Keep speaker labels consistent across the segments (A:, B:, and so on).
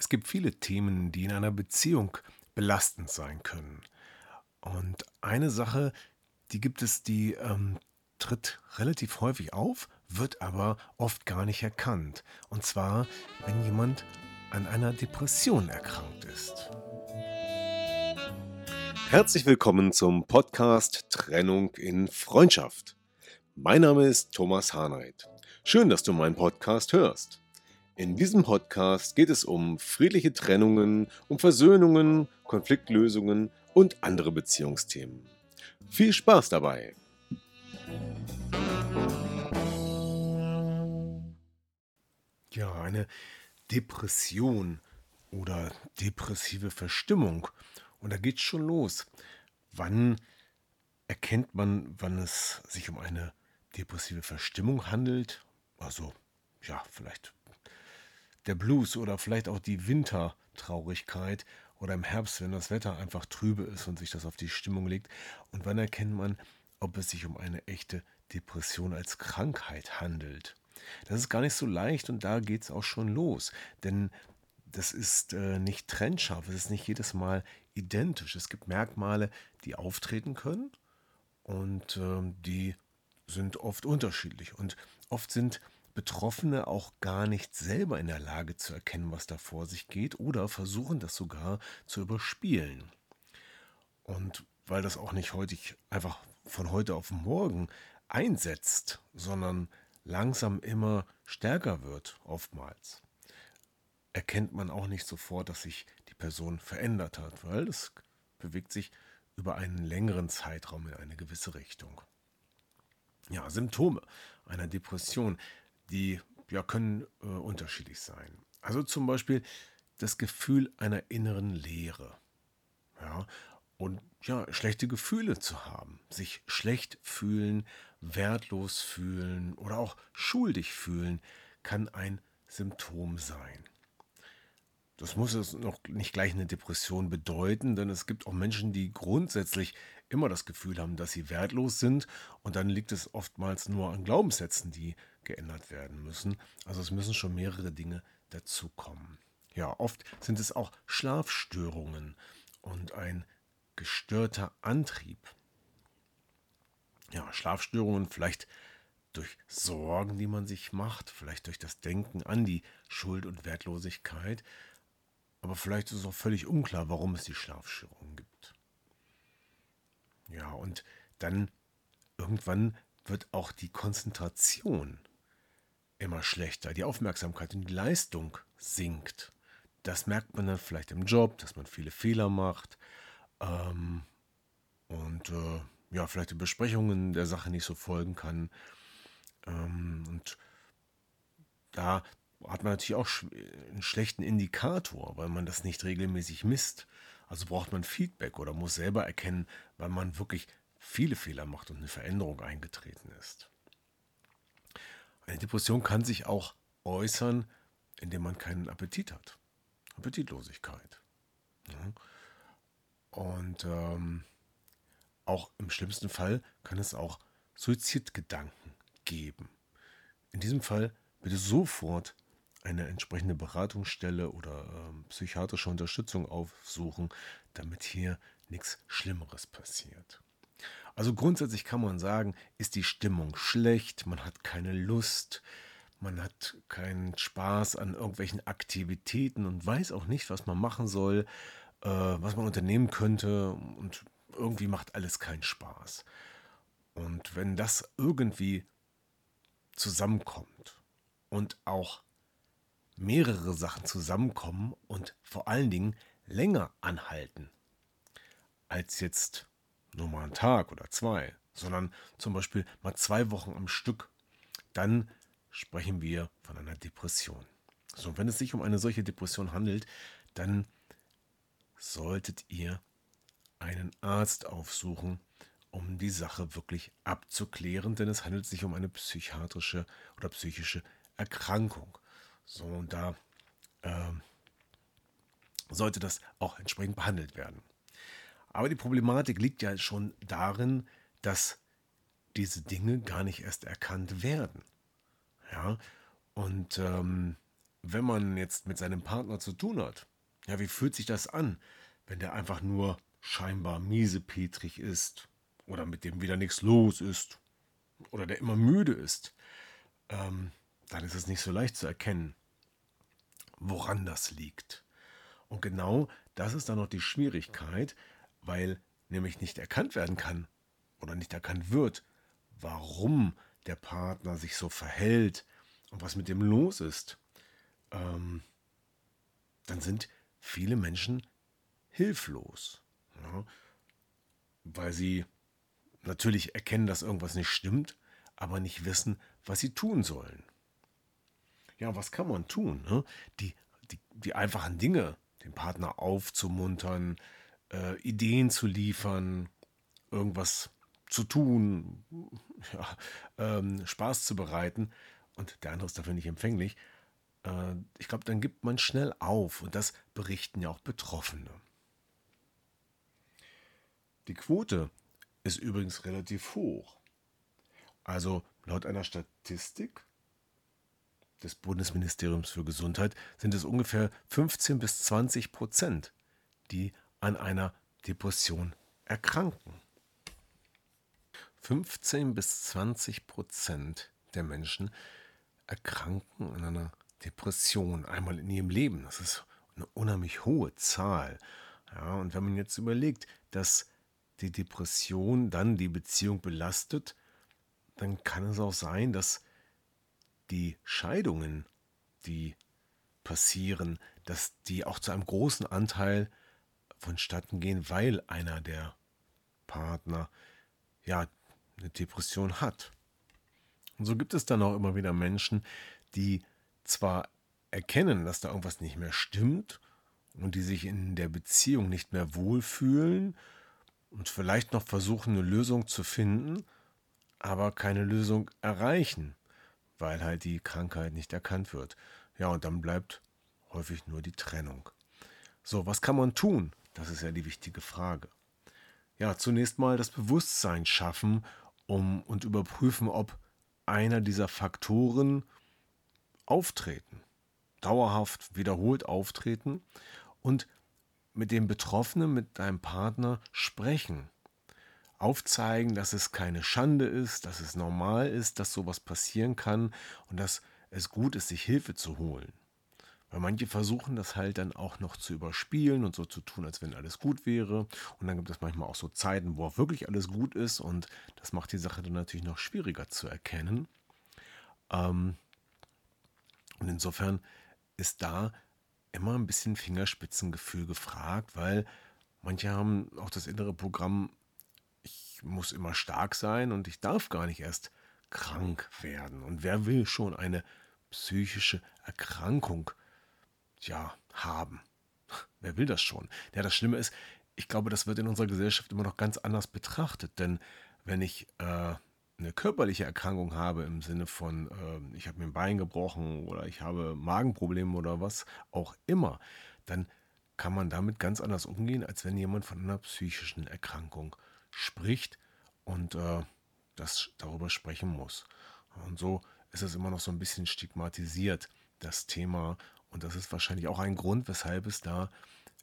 A: Es gibt viele Themen, die in einer Beziehung belastend sein können. Und eine Sache, die gibt es, die ähm, tritt relativ häufig auf, wird aber oft gar nicht erkannt. Und zwar, wenn jemand an einer Depression erkrankt ist. Herzlich willkommen zum Podcast Trennung in Freundschaft. Mein Name ist Thomas Hahnreit. Schön, dass du meinen Podcast hörst. In diesem Podcast geht es um friedliche Trennungen, um Versöhnungen, Konfliktlösungen und andere Beziehungsthemen. Viel Spaß dabei! Ja, eine Depression oder depressive Verstimmung. Und da geht's schon los. Wann erkennt man, wann es sich um eine depressive Verstimmung handelt? Also, ja, vielleicht der Blues oder vielleicht auch die Wintertraurigkeit oder im Herbst, wenn das Wetter einfach trübe ist und sich das auf die Stimmung legt. Und wann erkennt man, ob es sich um eine echte Depression als Krankheit handelt? Das ist gar nicht so leicht und da geht es auch schon los. Denn das ist äh, nicht trennscharf, es ist nicht jedes Mal identisch. Es gibt Merkmale, die auftreten können und äh, die sind oft unterschiedlich. Und oft sind Betroffene auch gar nicht selber in der Lage zu erkennen, was da vor sich geht oder versuchen das sogar zu überspielen. Und weil das auch nicht heute einfach von heute auf morgen einsetzt, sondern langsam immer stärker wird, oftmals, erkennt man auch nicht sofort, dass sich die Person verändert hat, weil es bewegt sich über einen längeren Zeitraum in eine gewisse Richtung. Ja, Symptome einer Depression die ja, können äh, unterschiedlich sein. Also zum Beispiel das Gefühl einer inneren Leere. Ja, und ja, schlechte Gefühle zu haben, sich schlecht fühlen, wertlos fühlen oder auch schuldig fühlen, kann ein Symptom sein. Das muss es noch nicht gleich eine Depression bedeuten, denn es gibt auch Menschen, die grundsätzlich immer das Gefühl haben, dass sie wertlos sind und dann liegt es oftmals nur an Glaubenssätzen, die geändert werden müssen. Also es müssen schon mehrere Dinge dazukommen. Ja, oft sind es auch Schlafstörungen und ein gestörter Antrieb. Ja, Schlafstörungen vielleicht durch Sorgen, die man sich macht, vielleicht durch das Denken an die Schuld und Wertlosigkeit, aber vielleicht ist es auch völlig unklar, warum es die Schlafstörungen gibt. Ja, und dann irgendwann wird auch die Konzentration immer schlechter, die Aufmerksamkeit und die Leistung sinkt. Das merkt man dann vielleicht im Job, dass man viele Fehler macht ähm, und äh, ja, vielleicht die Besprechungen der Sache nicht so folgen kann. Ähm, und da hat man natürlich auch einen schlechten Indikator, weil man das nicht regelmäßig misst. Also braucht man Feedback oder muss selber erkennen, weil man wirklich viele Fehler macht und eine Veränderung eingetreten ist. Eine Depression kann sich auch äußern, indem man keinen Appetit hat. Appetitlosigkeit. Und ähm, auch im schlimmsten Fall kann es auch Suizidgedanken geben. In diesem Fall bitte sofort eine entsprechende Beratungsstelle oder ähm, psychiatrische Unterstützung aufsuchen, damit hier nichts Schlimmeres passiert. Also grundsätzlich kann man sagen, ist die Stimmung schlecht, man hat keine Lust, man hat keinen Spaß an irgendwelchen Aktivitäten und weiß auch nicht, was man machen soll, äh, was man unternehmen könnte und irgendwie macht alles keinen Spaß. Und wenn das irgendwie zusammenkommt und auch mehrere Sachen zusammenkommen und vor allen Dingen länger anhalten als jetzt nur mal einen Tag oder zwei, sondern zum Beispiel mal zwei Wochen am Stück, dann sprechen wir von einer Depression. So, wenn es sich um eine solche Depression handelt, dann solltet ihr einen Arzt aufsuchen, um die Sache wirklich abzuklären, denn es handelt sich um eine psychiatrische oder psychische Erkrankung. So, und da äh, sollte das auch entsprechend behandelt werden. Aber die Problematik liegt ja schon darin, dass diese Dinge gar nicht erst erkannt werden. Ja, und ähm, wenn man jetzt mit seinem Partner zu tun hat, ja, wie fühlt sich das an, wenn der einfach nur scheinbar miesepetrig ist oder mit dem wieder nichts los ist oder der immer müde ist, ähm, dann ist es nicht so leicht zu erkennen, woran das liegt. Und genau das ist dann noch die Schwierigkeit, weil nämlich nicht erkannt werden kann oder nicht erkannt wird, warum der Partner sich so verhält und was mit dem los ist. Ähm, dann sind viele Menschen hilflos, ja, weil sie natürlich erkennen, dass irgendwas nicht stimmt, aber nicht wissen, was sie tun sollen. Ja, was kann man tun? Ne? Die, die, die einfachen Dinge, den Partner aufzumuntern, äh, Ideen zu liefern, irgendwas zu tun, ja, ähm, Spaß zu bereiten und der andere ist dafür nicht empfänglich, äh, ich glaube, dann gibt man schnell auf und das berichten ja auch Betroffene. Die Quote ist übrigens relativ hoch. Also laut einer Statistik des Bundesministeriums für Gesundheit sind es ungefähr 15 bis 20 Prozent, die an einer Depression erkranken. 15 bis 20 Prozent der Menschen erkranken an einer Depression einmal in ihrem Leben. Das ist eine unheimlich hohe Zahl. Ja, und wenn man jetzt überlegt, dass die Depression dann die Beziehung belastet, dann kann es auch sein, dass die Scheidungen, die passieren, dass die auch zu einem großen Anteil vonstatten gehen, weil einer der Partner ja eine Depression hat. Und so gibt es dann auch immer wieder Menschen, die zwar erkennen, dass da irgendwas nicht mehr stimmt und die sich in der Beziehung nicht mehr wohlfühlen und vielleicht noch versuchen, eine Lösung zu finden, aber keine Lösung erreichen, weil halt die Krankheit nicht erkannt wird. Ja, und dann bleibt häufig nur die Trennung. So, was kann man tun? Das ist ja die wichtige Frage. Ja, zunächst mal das Bewusstsein schaffen um, und überprüfen, ob einer dieser Faktoren auftreten, dauerhaft wiederholt auftreten und mit dem Betroffenen, mit deinem Partner sprechen. Aufzeigen, dass es keine Schande ist, dass es normal ist, dass sowas passieren kann und dass es gut ist, sich Hilfe zu holen. Weil manche versuchen das halt dann auch noch zu überspielen und so zu tun, als wenn alles gut wäre. Und dann gibt es manchmal auch so Zeiten, wo auch wirklich alles gut ist. Und das macht die Sache dann natürlich noch schwieriger zu erkennen. Ähm und insofern ist da immer ein bisschen Fingerspitzengefühl gefragt, weil manche haben auch das innere Programm, ich muss immer stark sein und ich darf gar nicht erst krank werden. Und wer will schon eine psychische Erkrankung ja, haben? Wer will das schon? Ja, das Schlimme ist, ich glaube, das wird in unserer Gesellschaft immer noch ganz anders betrachtet, denn wenn ich äh, eine körperliche Erkrankung habe, im Sinne von, äh, ich habe mir ein Bein gebrochen oder ich habe Magenprobleme oder was auch immer, dann kann man damit ganz anders umgehen, als wenn jemand von einer psychischen Erkrankung spricht und äh, das darüber sprechen muss. Und so ist es immer noch so ein bisschen stigmatisiert, das Thema. Und das ist wahrscheinlich auch ein Grund, weshalb es da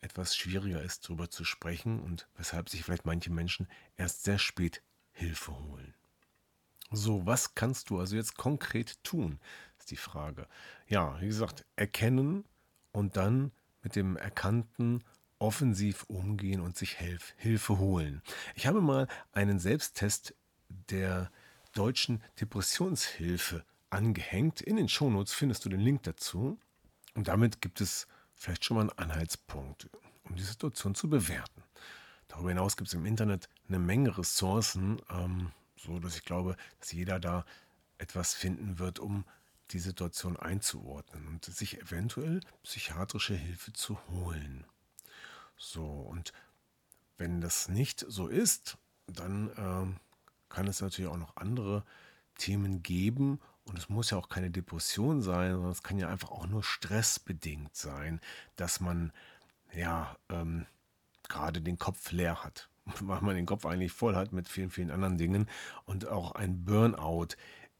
A: etwas schwieriger ist, darüber zu sprechen und weshalb sich vielleicht manche Menschen erst sehr spät Hilfe holen. So, was kannst du also jetzt konkret tun, ist die Frage. Ja, wie gesagt, erkennen und dann mit dem Erkannten offensiv umgehen und sich Hilf Hilfe holen. Ich habe mal einen Selbsttest der deutschen Depressionshilfe angehängt. In den Shownotes findest du den Link dazu. Und damit gibt es vielleicht schon mal einen Anhaltspunkt, um die Situation zu bewerten. Darüber hinaus gibt es im Internet eine Menge Ressourcen, ähm, so dass ich glaube, dass jeder da etwas finden wird, um die Situation einzuordnen und sich eventuell psychiatrische Hilfe zu holen. So, und wenn das nicht so ist, dann äh, kann es natürlich auch noch andere Themen geben. Und es muss ja auch keine Depression sein, sondern es kann ja einfach auch nur stressbedingt sein, dass man ja ähm, gerade den Kopf leer hat, weil man den Kopf eigentlich voll hat mit vielen, vielen anderen Dingen. Und auch ein Burnout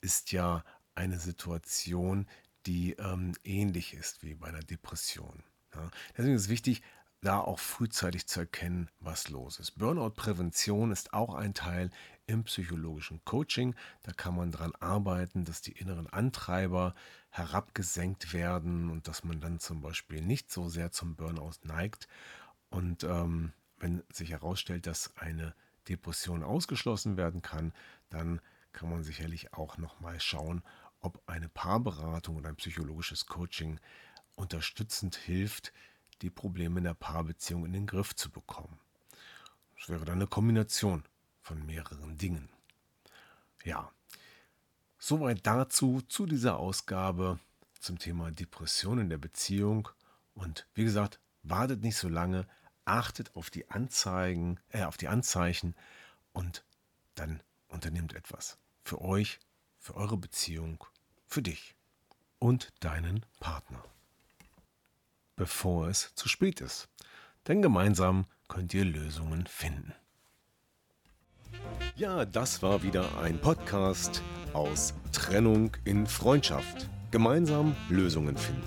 A: ist ja eine Situation, die ähm, ähnlich ist wie bei einer Depression. Ja. Deswegen ist es wichtig, da auch frühzeitig zu erkennen, was los ist. Burnout-Prävention ist auch ein Teil im psychologischen Coaching. Da kann man daran arbeiten, dass die inneren Antreiber herabgesenkt werden und dass man dann zum Beispiel nicht so sehr zum Burnout neigt. Und ähm, wenn sich herausstellt, dass eine Depression ausgeschlossen werden kann, dann kann man sicherlich auch nochmal schauen, ob eine Paarberatung oder ein psychologisches Coaching unterstützend hilft, die Probleme in der Paarbeziehung in den Griff zu bekommen. Das wäre dann eine Kombination von mehreren Dingen. Ja, soweit dazu zu dieser Ausgabe zum Thema Depression in der Beziehung. Und wie gesagt, wartet nicht so lange, achtet auf die Anzeigen, äh, auf die Anzeichen und dann unternehmt etwas für euch, für eure Beziehung, für dich und deinen Partner bevor es zu spät ist. Denn gemeinsam könnt ihr Lösungen finden. Ja, das war wieder ein Podcast aus Trennung in Freundschaft. Gemeinsam Lösungen finden.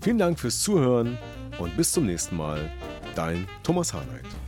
A: Vielen Dank fürs Zuhören und bis zum nächsten Mal. Dein Thomas Harnight.